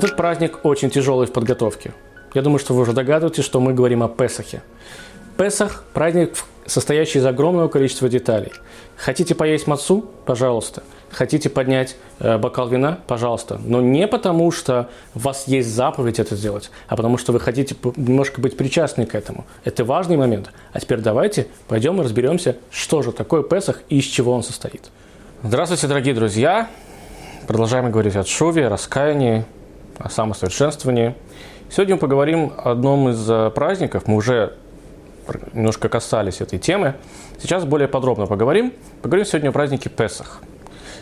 Этот праздник очень тяжелый в подготовке. Я думаю, что вы уже догадываетесь, что мы говорим о Песахе. Песах – праздник, состоящий из огромного количества деталей. Хотите поесть мацу? Пожалуйста. Хотите поднять э, бокал вина? Пожалуйста. Но не потому, что у вас есть заповедь это сделать, а потому что вы хотите немножко быть причастны к этому. Это важный момент. А теперь давайте пойдем и разберемся, что же такое Песах и из чего он состоит. Здравствуйте, дорогие друзья! Продолжаем говорить о шуве, раскаянии, о самосовершенствовании. Сегодня мы поговорим о одном из э, праздников. Мы уже немножко касались этой темы. Сейчас более подробно поговорим. Поговорим сегодня о празднике Песах.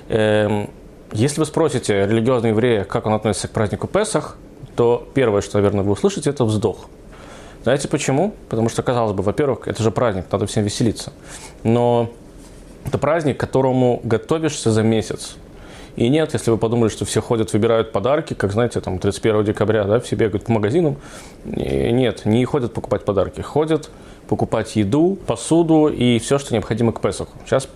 Эм, если вы спросите религиозного еврея, как он относится к празднику Песах, то первое, что, наверное, вы услышите, это вздох. Знаете почему? Потому что, казалось бы, во-первых, это же праздник, надо всем веселиться. Но это праздник, к которому готовишься за месяц. И нет, если вы подумали, что все ходят, выбирают подарки, как, знаете, там 31 декабря, да, все бегают по магазинам. Нет, не ходят покупать подарки. Ходят покупать еду, посуду и все, что необходимо к Песоху. Сейчас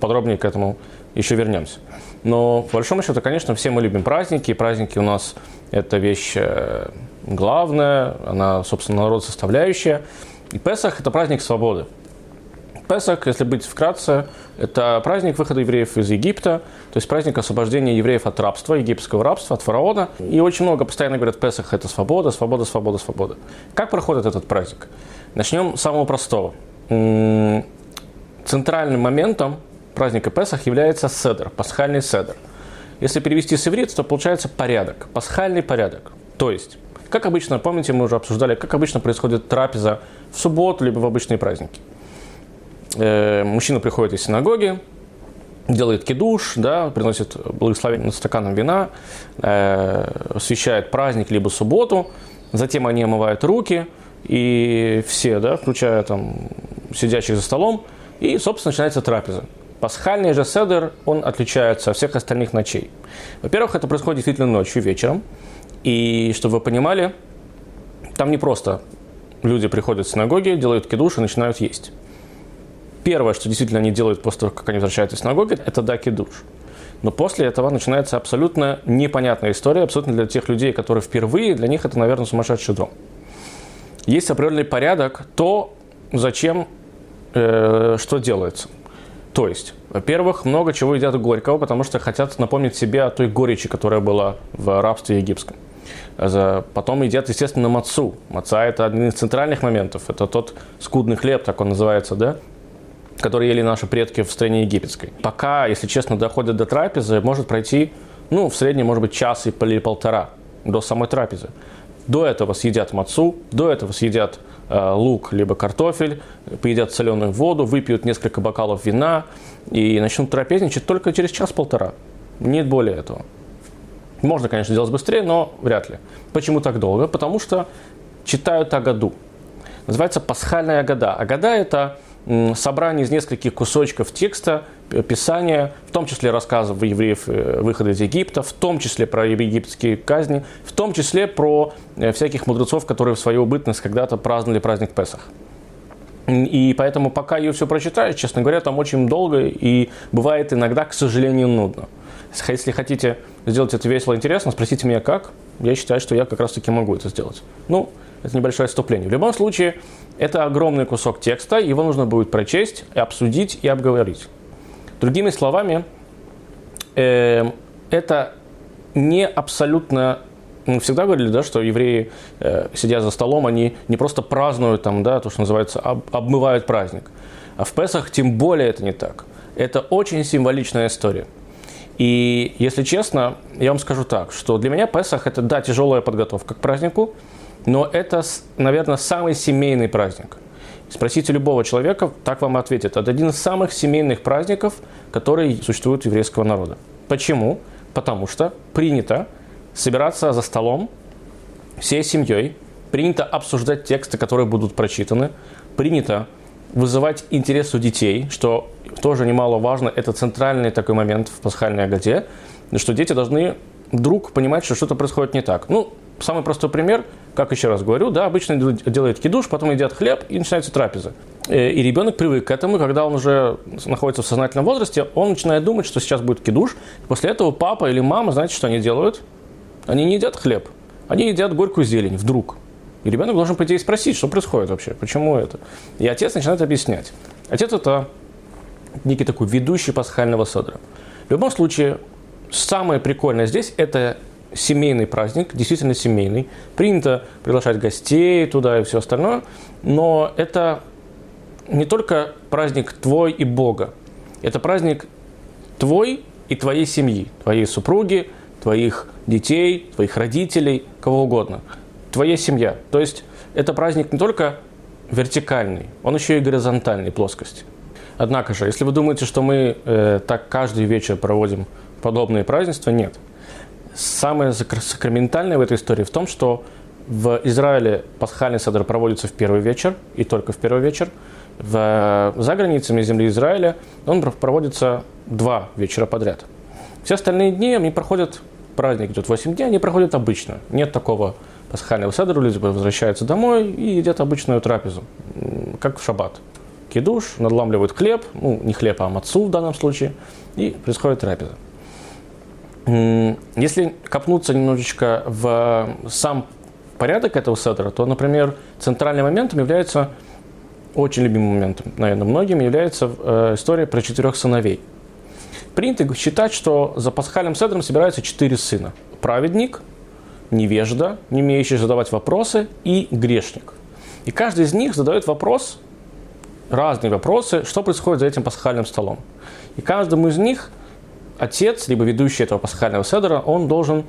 подробнее к этому еще вернемся. Но, по большому счету, конечно, все мы любим праздники. Праздники у нас – это вещь э, главная, она, собственно, народ составляющая. И Песах – это праздник свободы. Песах, если быть вкратце, это праздник выхода евреев из Египта, то есть праздник освобождения евреев от рабства, египетского рабства, от фараона. И очень много постоянно говорят, Песах – это свобода, свобода, свобода, свобода. Как проходит этот праздник? Начнем с самого простого. Центральным моментом праздника Песах является седер, пасхальный седер. Если перевести с иврита, то получается порядок, пасхальный порядок. То есть, как обычно, помните, мы уже обсуждали, как обычно происходит трапеза в субботу, либо в обычные праздники. Э, мужчина приходит из синагоги, делает кидуш, да, приносит благословение над стаканом вина, э, освещает праздник либо субботу, затем они омывают руки, и все, да, включая там сидящих за столом, и, собственно, начинается трапеза. Пасхальный же седер, он отличается от всех остальных ночей. Во-первых, это происходит действительно ночью, вечером. И, чтобы вы понимали, там не просто люди приходят в синагоги, делают кидуш и начинают есть. Первое, что действительно они делают после того, как они возвращаются из синагоги, это даки душ. Но после этого начинается абсолютно непонятная история, абсолютно для тех людей, которые впервые, для них это, наверное, сумасшедший дом. Есть определенный порядок, то, зачем, э, что делается. То есть, во-первых, много чего едят горького, потому что хотят напомнить себе о той горечи, которая была в рабстве египетском. Потом едят, естественно, мацу. Маца – это один из центральных моментов. Это тот скудный хлеб, так он называется, да? Которые ели наши предки в стране египетской. Пока, если честно, доходят до трапезы, может пройти, ну, в среднем, может быть, час или полтора до самой трапезы. До этого съедят мацу, до этого съедят э, лук либо картофель, поедят соленую воду, выпьют несколько бокалов вина и начнут трапезничать только через час-полтора. Нет более этого. Можно, конечно, сделать быстрее, но вряд ли. Почему так долго? Потому что читают Агаду. Называется пасхальная Агада. Агада – это собрание из нескольких кусочков текста, писания, в том числе рассказов евреев э, выхода из Египта, в том числе про египетские казни, в том числе про э, всяких мудрецов, которые в свою бытность когда-то праздновали праздник Песах. И поэтому, пока ее все прочитаешь, честно говоря, там очень долго и бывает иногда, к сожалению, нудно. Если хотите сделать это весело и интересно, спросите меня как. Я считаю, что я как раз таки могу это сделать. Ну, это небольшое отступление. В любом случае, это огромный кусок текста, его нужно будет прочесть, обсудить и обговорить. Другими словами, э, это не абсолютно мы всегда говорили, да, что евреи, э, сидя за столом, они не просто празднуют там, да, то, что называется, об, обмывают праздник. А в Песах тем более это не так. Это очень символичная история. И, если честно, я вам скажу так, что для меня Песах – это, да, тяжелая подготовка к празднику, но это, наверное, самый семейный праздник. Спросите любого человека, так вам ответит. Это один из самых семейных праздников, которые существуют у еврейского народа. Почему? Потому что принято собираться за столом всей семьей, принято обсуждать тексты, которые будут прочитаны, принято вызывать интерес у детей, что тоже немаловажно, это центральный такой момент в пасхальной Агаде, что дети должны вдруг понимать, что что-то происходит не так. Ну, самый простой пример, как еще раз говорю, да, обычно делают кидуш, потом едят хлеб и начинается трапеза. Э, и ребенок привык к этому, когда он уже находится в сознательном возрасте, он начинает думать, что сейчас будет кидуш. После этого папа или мама, знаете, что они делают? Они не едят хлеб, они едят горькую зелень вдруг. И ребенок должен пойти и спросить, что происходит вообще, почему это. И отец начинает объяснять. Отец это некий такой ведущий пасхального седра. В любом случае, самое прикольное здесь – это семейный праздник, действительно семейный. Принято приглашать гостей туда и все остальное, но это не только праздник твой и Бога, это праздник твой и твоей семьи, твоей супруги, твоих детей, твоих родителей, кого угодно. Твоя семья. То есть это праздник не только вертикальный, он еще и горизонтальной плоскости. Однако же, если вы думаете, что мы э, так каждый вечер проводим подобные празднества, нет. Самое сакраментальное в этой истории в том, что в Израиле пасхальный седр проводится в первый вечер, и только в первый вечер. В, за границами земли Израиля он проводится два вечера подряд. Все остальные дни они проходят, праздник идет 8 дней, они проходят обычно. Нет такого пасхального седра, люди возвращаются домой и едят обычную трапезу, как в шаббат. Кидуш, надламливают хлеб, ну не хлеб, а мацу в данном случае, и происходит трапеза. Если копнуться немножечко в сам порядок этого седра, то, например, центральным моментом является, очень любимым моментом, наверное, многим, является э, история про четырех сыновей. Принято считать, что за пасхальным седром собираются четыре сына. Праведник, невежда, не умеющий задавать вопросы, и грешник. И каждый из них задает вопрос, разные вопросы, что происходит за этим пасхальным столом. И каждому из них – отец, либо ведущий этого пасхального седера, он должен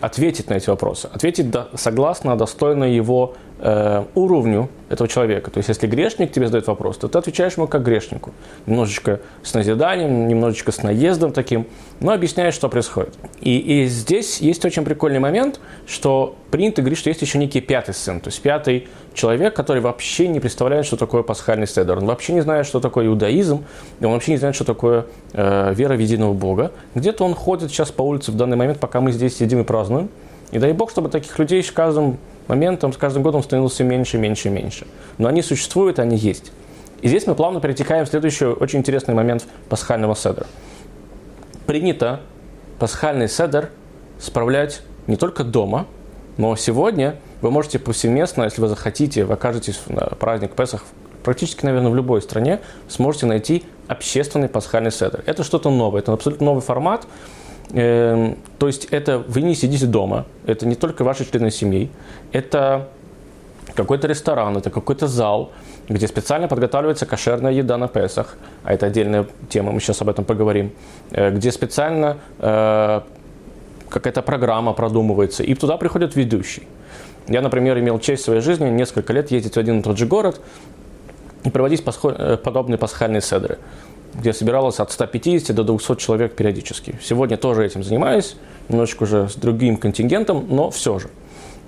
ответить на эти вопросы, ответить согласно, достойно его э, уровню этого человека. То есть, если грешник тебе задает вопрос, то ты отвечаешь ему как грешнику. Немножечко с назиданием, немножечко с наездом таким, но объясняешь, что происходит. И, и здесь есть очень прикольный момент, что принято говорить, что есть еще некий пятый сын, то есть пятый человек, который вообще не представляет, что такое пасхальный седер. Он вообще не знает, что такое иудаизм, и он вообще не знает, что такое э, вера в единого Бога. Где-то он ходит сейчас по улице в данный момент, пока мы здесь сидим и празднуем. И дай Бог, чтобы таких людей с каждым моментом, с каждым годом становилось все меньше, меньше, меньше. Но они существуют, они есть. И здесь мы плавно перетекаем в следующий очень интересный момент пасхального седра. Принято пасхальный седр справлять не только дома, но сегодня вы можете повсеместно, если вы захотите, вы окажетесь на праздник Песах практически, наверное, в любой стране, сможете найти общественный пасхальный седр. Это что-то новое, это абсолютно новый формат. Эм, то есть это вы не сидите дома, это не только ваши члены семьи, это какой-то ресторан, это какой-то зал, где специально подготавливается кошерная еда на Песах, а это отдельная тема, мы сейчас об этом поговорим, э, где специально э, какая-то программа продумывается, и туда приходит ведущий. Я, например, имел честь в своей жизни несколько лет ездить в один и тот же город и проводить э, подобные пасхальные седры, где собиралось от 150 до 200 человек периодически. Сегодня тоже этим занимаюсь, немножечко уже с другим контингентом, но все же.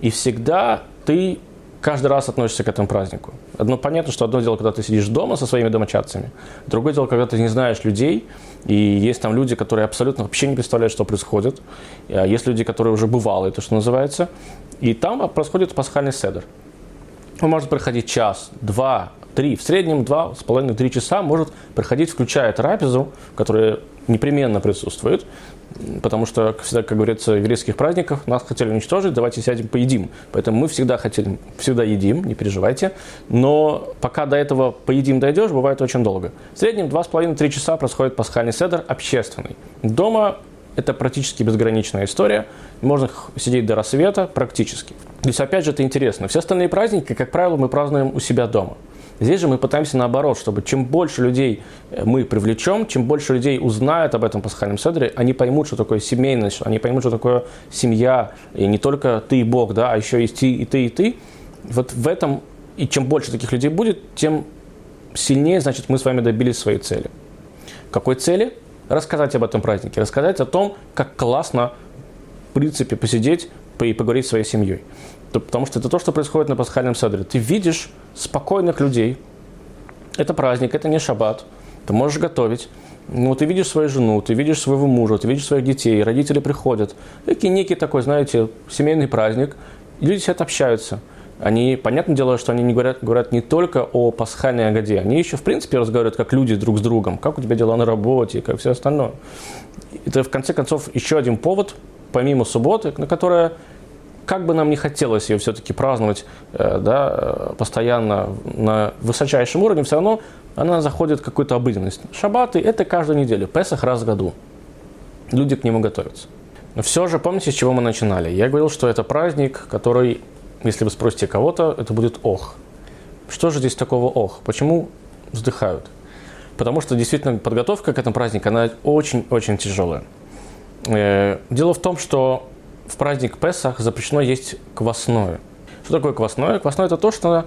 И всегда ты каждый раз относишься к этому празднику. Одно понятно, что одно дело, когда ты сидишь дома со своими домочадцами, другое дело, когда ты не знаешь людей, и есть там люди, которые абсолютно вообще не представляют, что происходит. А есть люди, которые уже бывалые, то, что называется. И там происходит пасхальный седр. Он может проходить час, два, три, в среднем два с половиной, три часа может проходить, включая трапезу, которая непременно присутствует, потому что, всегда, как говорится, в еврейских праздниках нас хотели уничтожить, давайте сядем поедим. Поэтому мы всегда хотели, всегда едим, не переживайте. Но пока до этого поедим дойдешь, бывает очень долго. В среднем 2,5-3 часа происходит пасхальный седр общественный. Дома это практически безграничная история. Можно сидеть до рассвета практически. То есть, опять же, это интересно. Все остальные праздники, как правило, мы празднуем у себя дома. Здесь же мы пытаемся наоборот, чтобы чем больше людей э, мы привлечем, чем больше людей узнают об этом пасхальном седре, они поймут, что такое семейность, они поймут, что такое семья, и не только ты и Бог, да, а еще есть ты и ты и ты. Вот в этом, и чем больше таких людей будет, тем сильнее, значит, мы с вами добились своей цели. Какой цели? Рассказать об этом празднике, рассказать о том, как классно, в принципе, посидеть и поговорить с своей семьей потому что это то, что происходит на пасхальном седре. Ты видишь спокойных людей. Это праздник, это не шаббат. Ты можешь готовить. Ну, ты видишь свою жену, ты видишь своего мужа, ты видишь своих детей, родители приходят. Это некий такой, знаете, семейный праздник. люди сидят, общаются. Они, понятное дело, что они не говорят, говорят не только о пасхальной ягоде, они еще, в принципе, разговаривают как люди друг с другом, как у тебя дела на работе, как все остальное. Это, в конце концов, еще один повод помимо субботы, на которая как бы нам не хотелось ее все-таки праздновать э, да, э, постоянно на высочайшем уровне, все равно она заходит в какую-то обыденность. Шаббаты – это каждую неделю, Песах раз в году. Люди к нему готовятся. Но все же, помните, с чего мы начинали? Я говорил, что это праздник, который, если вы спросите кого-то, это будет ох. Что же здесь такого ох? Почему вздыхают? Потому что действительно подготовка к этому празднику, она очень-очень тяжелая. Э, дело в том, что в праздник Песах запрещено есть квасное. Что такое квасное? Квасное – это то, что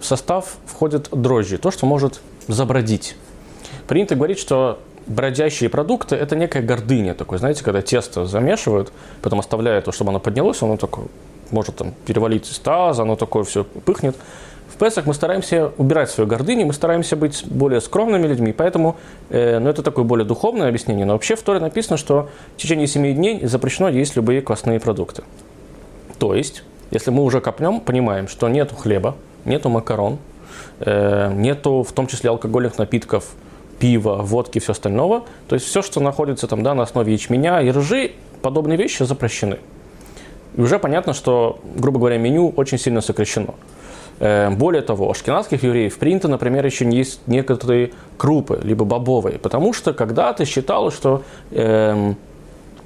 в состав входит дрожжи, то, что может забродить. Принято говорить, что бродящие продукты – это некая гордыня такой, знаете, когда тесто замешивают, потом оставляют, чтобы оно поднялось, оно такое может там перевалить из таза, оно такое все пыхнет. В Песах мы стараемся убирать свою гордыню, мы стараемся быть более скромными людьми, поэтому, э, ну, это такое более духовное объяснение, но вообще в Торе написано, что в течение семи дней запрещено есть любые квасные продукты. То есть, если мы уже копнем, понимаем, что нету хлеба, нету макарон, э, нету в том числе алкогольных напитков, пива, водки все остального, то есть все, что находится там, да, на основе ячменя и ржи, подобные вещи запрещены. И уже понятно, что, грубо говоря, меню очень сильно сокращено. Э, более того, у ашкенадских евреев принято, например, еще есть некоторые крупы, либо бобовые, потому что когда-то считалось, что э,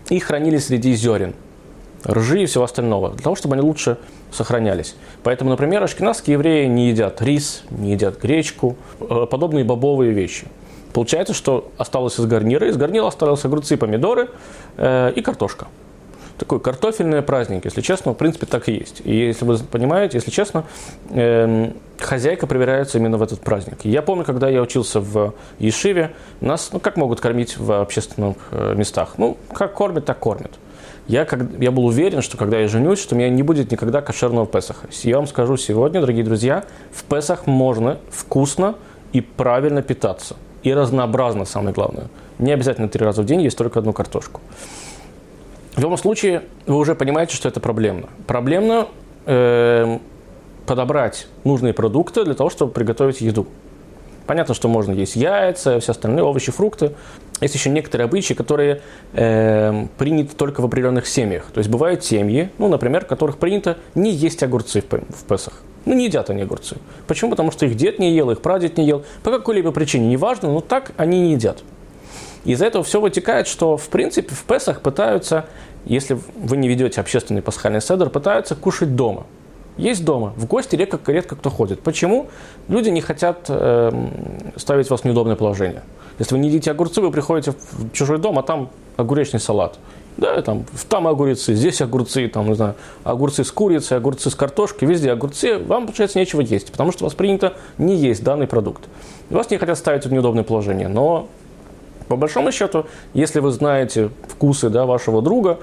их хранили среди зерен, ржи и всего остального, для того, чтобы они лучше сохранялись. Поэтому, например, ашкенадские евреи не едят рис, не едят гречку, э, подобные бобовые вещи. Получается, что осталось из гарнира, из гарнира осталось огурцы, помидоры э, и картошка такой картофельный праздник, если честно, в принципе, так и есть. И если вы понимаете, если честно, э, хозяйка проверяется именно в этот праздник. Я помню, когда я учился в Ешиве, нас, ну, как могут кормить в общественных э, местах? Ну, как кормят, так кормят. Я, как, я был уверен, что когда я женюсь, что у меня не будет никогда кошерного Песаха. Я вам скажу сегодня, дорогие друзья, в Песах можно вкусно и правильно питаться. И разнообразно, самое главное. Не обязательно три раза в день есть только одну картошку. В любом случае, вы уже понимаете, что это проблемно. Проблемно э, подобрать нужные продукты для того, чтобы приготовить еду. Понятно, что можно есть яйца, все остальные овощи, фрукты. Есть еще некоторые обычаи, которые э, приняты только в определенных семьях. То есть бывают семьи, ну, например, в которых принято не есть огурцы в, в Песах. Ну, не едят они огурцы. Почему? Потому что их дед не ел, их прадед не ел. По какой-либо причине, неважно, но так они не едят. Из этого все вытекает, что, в принципе, в Песах пытаются если вы не ведете общественный пасхальный седр, пытаются кушать дома. Есть дома, в гости редко, редко кто ходит. Почему? Люди не хотят э, ставить вас в неудобное положение. Если вы не едите огурцы, вы приходите в чужой дом, а там огуречный салат. Да, там, там огурцы, здесь огурцы, там, не знаю, огурцы с курицей, огурцы с картошкой, везде огурцы, вам, получается, нечего есть, потому что у вас принято не есть данный продукт. Вас не хотят ставить в неудобное положение, но по большому счету, если вы знаете вкусы да, вашего друга,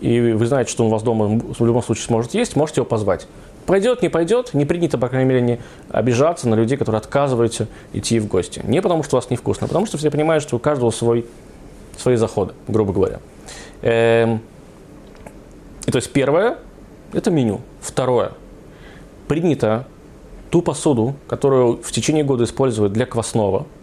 и вы знаете, что он у вас дома в любом случае сможет есть, можете его позвать. Пойдет, не пойдет, не принято, по крайней мере, не обижаться на людей, которые отказываются идти в гости. Не потому, что у вас невкусно, а потому что все понимают, что у каждого свой, свои заходы, грубо говоря. Эм, и то есть первое – это меню. Второе – принято ту посуду, которую в течение года используют для квасного –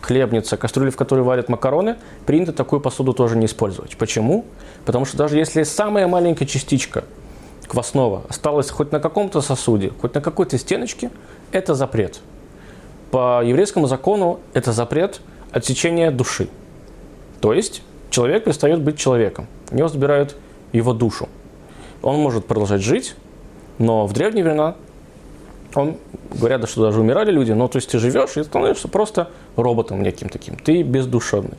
хлебница, кастрюля, в которой варят макароны, принято такую посуду тоже не использовать. Почему? Потому что даже если самая маленькая частичка квасного осталась хоть на каком-то сосуде, хоть на какой-то стеночке, это запрет. По еврейскому закону это запрет отсечения души. То есть человек перестает быть человеком. У него забирают его душу. Он может продолжать жить, но в древние времена он, говорят, что даже умирали люди, но то есть ты живешь и становишься просто роботом неким таким. Ты бездушевный,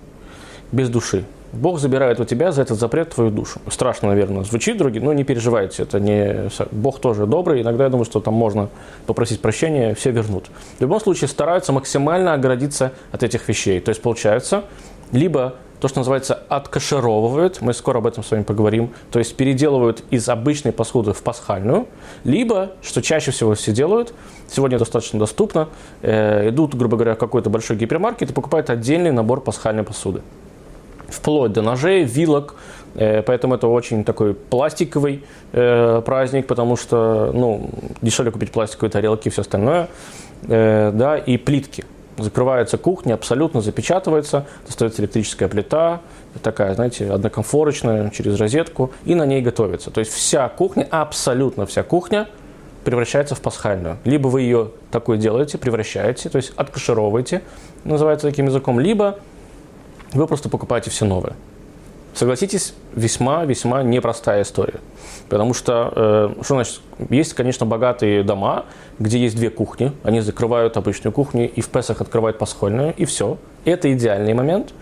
без души. Бог забирает у тебя за этот запрет твою душу. Страшно, наверное, звучит, другие, но не переживайте, это не... Бог тоже добрый, иногда я думаю, что там можно попросить прощения, все вернут. В любом случае стараются максимально оградиться от этих вещей. То есть получается, либо то, что называется откашировывают, мы скоро об этом с вами поговорим, то есть переделывают из обычной посуды в пасхальную, либо, что чаще всего все делают, сегодня достаточно доступно, э, идут, грубо говоря, в какой-то большой гипермаркет и покупают отдельный набор пасхальной посуды. Вплоть до ножей, вилок, э, поэтому это очень такой пластиковый э, праздник, потому что ну, дешевле купить пластиковые тарелки и все остальное, э, да, и плитки – закрывается кухня, абсолютно запечатывается, достается электрическая плита, такая, знаете, однокомфорочная, через розетку, и на ней готовится. То есть вся кухня, абсолютно вся кухня превращается в пасхальную. Либо вы ее такой делаете, превращаете, то есть откашировываете, называется таким языком, либо вы просто покупаете все новое. Согласитесь, весьма-весьма непростая история. Потому что, э, что значит, есть, конечно, богатые дома, где есть две кухни, они закрывают обычную кухню и в Песах открывают пасхальную, и все. Это идеальный момент.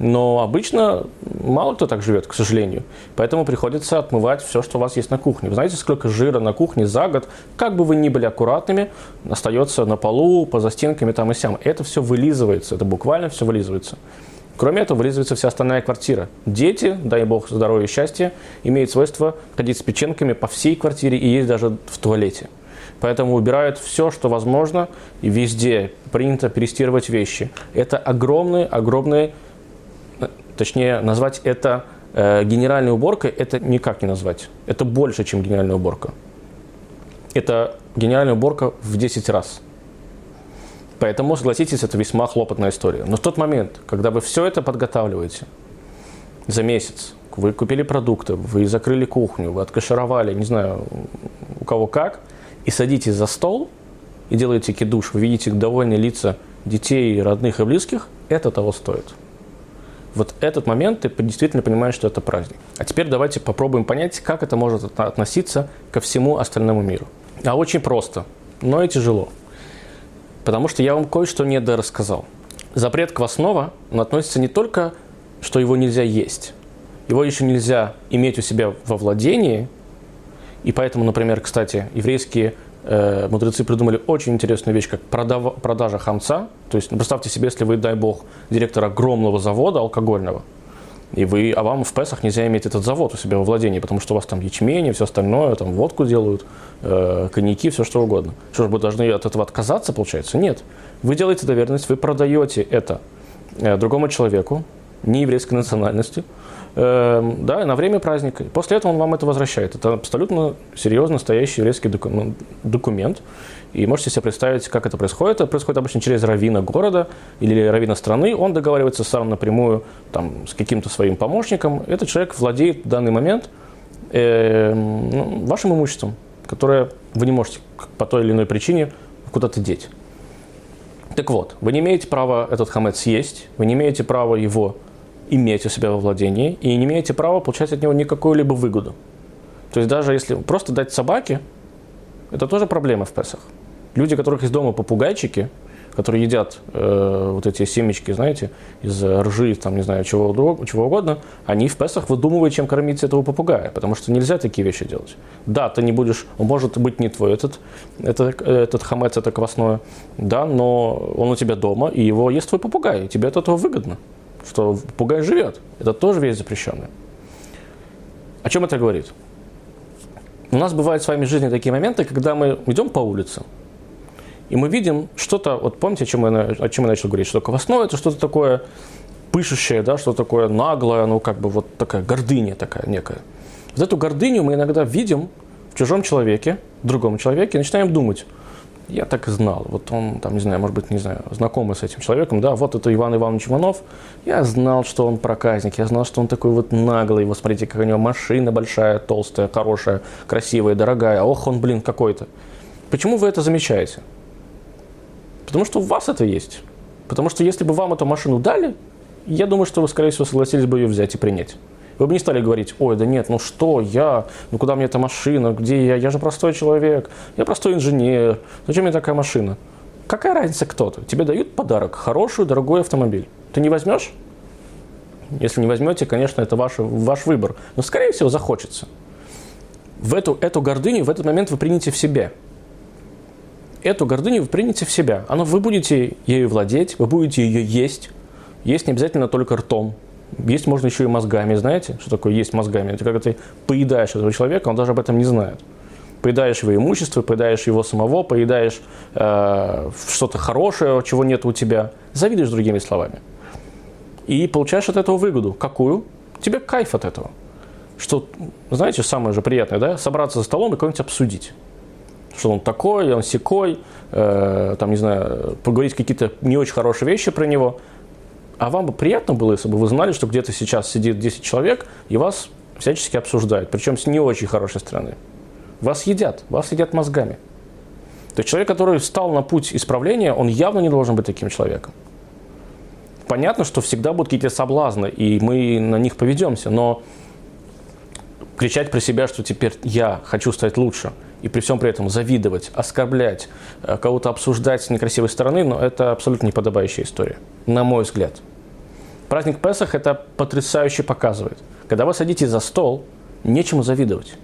Но обычно мало кто так живет, к сожалению. Поэтому приходится отмывать все, что у вас есть на кухне. Вы знаете, сколько жира на кухне за год, как бы вы ни были аккуратными, остается на полу, по застенками там и сям. Это все вылизывается, это буквально все вылизывается. Кроме этого, вылизывается вся остальная квартира. Дети, дай бог здоровья и счастья, имеют свойство ходить с печенками по всей квартире и есть даже в туалете. Поэтому убирают все, что возможно, и везде принято перестирывать вещи. Это огромный, огромный, точнее, назвать это э, генеральной уборкой, это никак не назвать. Это больше, чем генеральная уборка. Это генеральная уборка в 10 раз. Поэтому, согласитесь, это весьма хлопотная история. Но в тот момент, когда вы все это подготавливаете за месяц, вы купили продукты, вы закрыли кухню, вы откашировали, не знаю, у кого как, и садитесь за стол и делаете кидуш, вы видите довольные лица детей, родных и близких, это того стоит. Вот этот момент ты действительно понимаешь, что это праздник. А теперь давайте попробуем понять, как это может относиться ко всему остальному миру. А очень просто, но и тяжело. Потому что я вам кое-что недорассказал. Запрет квасного, относится не только, что его нельзя есть. Его еще нельзя иметь у себя во владении. И поэтому, например, кстати, еврейские э, мудрецы придумали очень интересную вещь, как продав, продажа хамца. То есть, ну, представьте себе, если вы, дай бог, директор огромного завода алкогольного – и вы, а вам в Песах нельзя иметь этот завод у себя во владении, потому что у вас там ячмень и все остальное, там водку делают, э, коньяки, все что угодно. Что же, вы должны от этого отказаться, получается? Нет. Вы делаете доверенность, вы продаете это э, другому человеку, не еврейской национальности, э, да, на время праздника. После этого он вам это возвращает. Это абсолютно серьезно настоящий еврейский документ. И можете себе представить, как это происходит. Это происходит обычно через равина города или равина страны. Он договаривается сам напрямую там, с каким-то своим помощником. Этот человек владеет в данный момент э, ну, вашим имуществом, которое вы не можете по той или иной причине куда-то деть. Так вот, вы не имеете права этот хамец съесть, вы не имеете права его иметь у себя во владении и не имеете права получать от него никакую-либо выгоду. То есть даже если просто дать собаке, это тоже проблема в Песах. Люди, которых из дома попугайчики, которые едят э, вот эти семечки, знаете, из ржи, там, не знаю, чего, чего угодно, они в Песах выдумывают, чем кормить этого попугая, потому что нельзя такие вещи делать. Да, ты не будешь, может быть не твой этот, этот, этот хамец, это квасное, да, но он у тебя дома, и его ест твой попугай, и тебе от этого выгодно, что попугай живет. Это тоже вещь запрещенная. О чем это говорит? У нас бывают с вами в жизни такие моменты, когда мы идем по улице, и мы видим что-то, вот помните, о чем, я, о чем я начал говорить, что квасное это что-то такое пышущее, да, что-то такое наглое, ну как бы вот такая гордыня такая некая. Вот эту гордыню мы иногда видим в чужом человеке, в другом человеке, и начинаем думать, я так и знал, вот он, там, не знаю, может быть, не знаю, знакомый с этим человеком, да, вот это Иван Иванович Иванов, я знал, что он проказник, я знал, что он такой вот наглый, вот смотрите, какая у него машина большая, толстая, хорошая, красивая, дорогая, ох, он, блин, какой-то. Почему вы это замечаете? Потому что у вас это есть. Потому что если бы вам эту машину дали, я думаю, что вы, скорее всего, согласились бы ее взять и принять. Вы бы не стали говорить, ой, да нет, ну что я, ну куда мне эта машина, где я, я же простой человек, я простой инженер, зачем мне такая машина? Какая разница кто-то? Тебе дают подарок, хороший, дорогой автомобиль. Ты не возьмешь? Если не возьмете, конечно, это ваш, ваш выбор. Но, скорее всего, захочется. В эту, эту гордыню в этот момент вы примете в себе эту гордыню вы примете в себя. Оно, вы будете ею владеть, вы будете ее есть. Есть не обязательно только ртом. Есть можно еще и мозгами. Знаете, что такое есть мозгами? Это когда ты поедаешь этого человека, он даже об этом не знает. Поедаешь его имущество, поедаешь его самого, поедаешь э, что-то хорошее, чего нет у тебя. Завидуешь другими словами. И получаешь от этого выгоду. Какую? Тебе кайф от этого. Что, знаете, самое же приятное, да? Собраться за столом и кого-нибудь обсудить что он такой, он секой, э, там, не знаю, поговорить какие-то не очень хорошие вещи про него. А вам бы приятно было, если бы вы знали, что где-то сейчас сидит 10 человек и вас всячески обсуждают, причем с не очень хорошей стороны. Вас едят, вас едят мозгами. То есть человек, который встал на путь исправления, он явно не должен быть таким человеком. Понятно, что всегда будут какие-то соблазны, и мы на них поведемся, но кричать про себя, что теперь я хочу стать лучше, и при всем при этом завидовать, оскорблять, э, кого-то обсуждать с некрасивой стороны, но это абсолютно неподобающая история, на мой взгляд. Праздник Песах это потрясающе показывает. Когда вы садитесь за стол, нечему завидовать.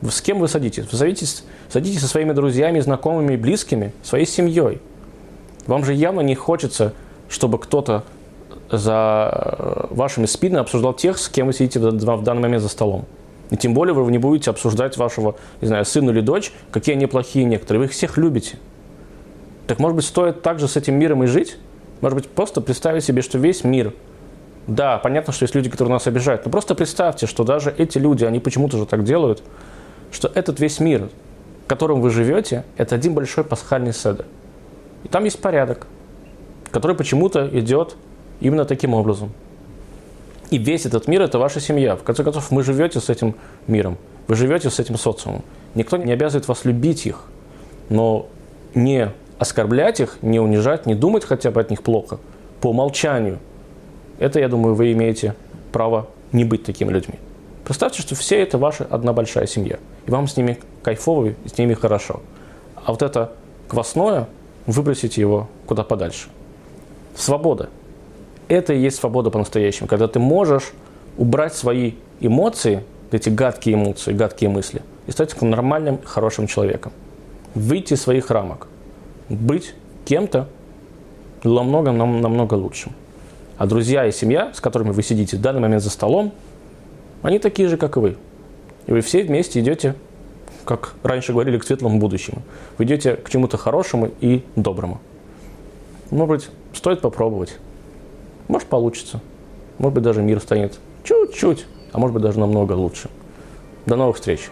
С кем вы садитесь? Вы садитесь, садитесь со своими друзьями, знакомыми, близкими, своей семьей. Вам же явно не хочется, чтобы кто-то за э, вашими спинами обсуждал тех, с кем вы сидите в данный момент за столом. И тем более вы не будете обсуждать вашего, не знаю, сына или дочь, какие они плохие некоторые. Вы их всех любите. Так может быть стоит также с этим миром и жить? Может быть просто представить себе, что весь мир да, понятно, что есть люди, которые нас обижают, но просто представьте, что даже эти люди, они почему-то же так делают, что этот весь мир, в котором вы живете, это один большой пасхальный седер. И там есть порядок, который почему-то идет именно таким образом. И весь этот мир – это ваша семья. В конце концов, вы живете с этим миром, вы живете с этим социумом. Никто не обязывает вас любить их, но не оскорблять их, не унижать, не думать хотя бы от них плохо, по умолчанию. Это, я думаю, вы имеете право не быть такими людьми. Представьте, что все это ваша одна большая семья, и вам с ними кайфово, и с ними хорошо. А вот это квасное, выбросите его куда подальше. Свобода. Это и есть свобода по-настоящему, когда ты можешь убрать свои эмоции, эти гадкие эмоции, гадкие мысли, и стать нормальным, хорошим человеком. Выйти из своих рамок. Быть кем-то намного, намного лучшим. А друзья и семья, с которыми вы сидите в данный момент за столом, они такие же, как и вы. И вы все вместе идете, как раньше говорили, к светлому будущему. Вы идете к чему-то хорошему и доброму. Может быть, стоит попробовать. Может, получится. Может быть, даже мир станет чуть-чуть, а может быть, даже намного лучше. До новых встреч!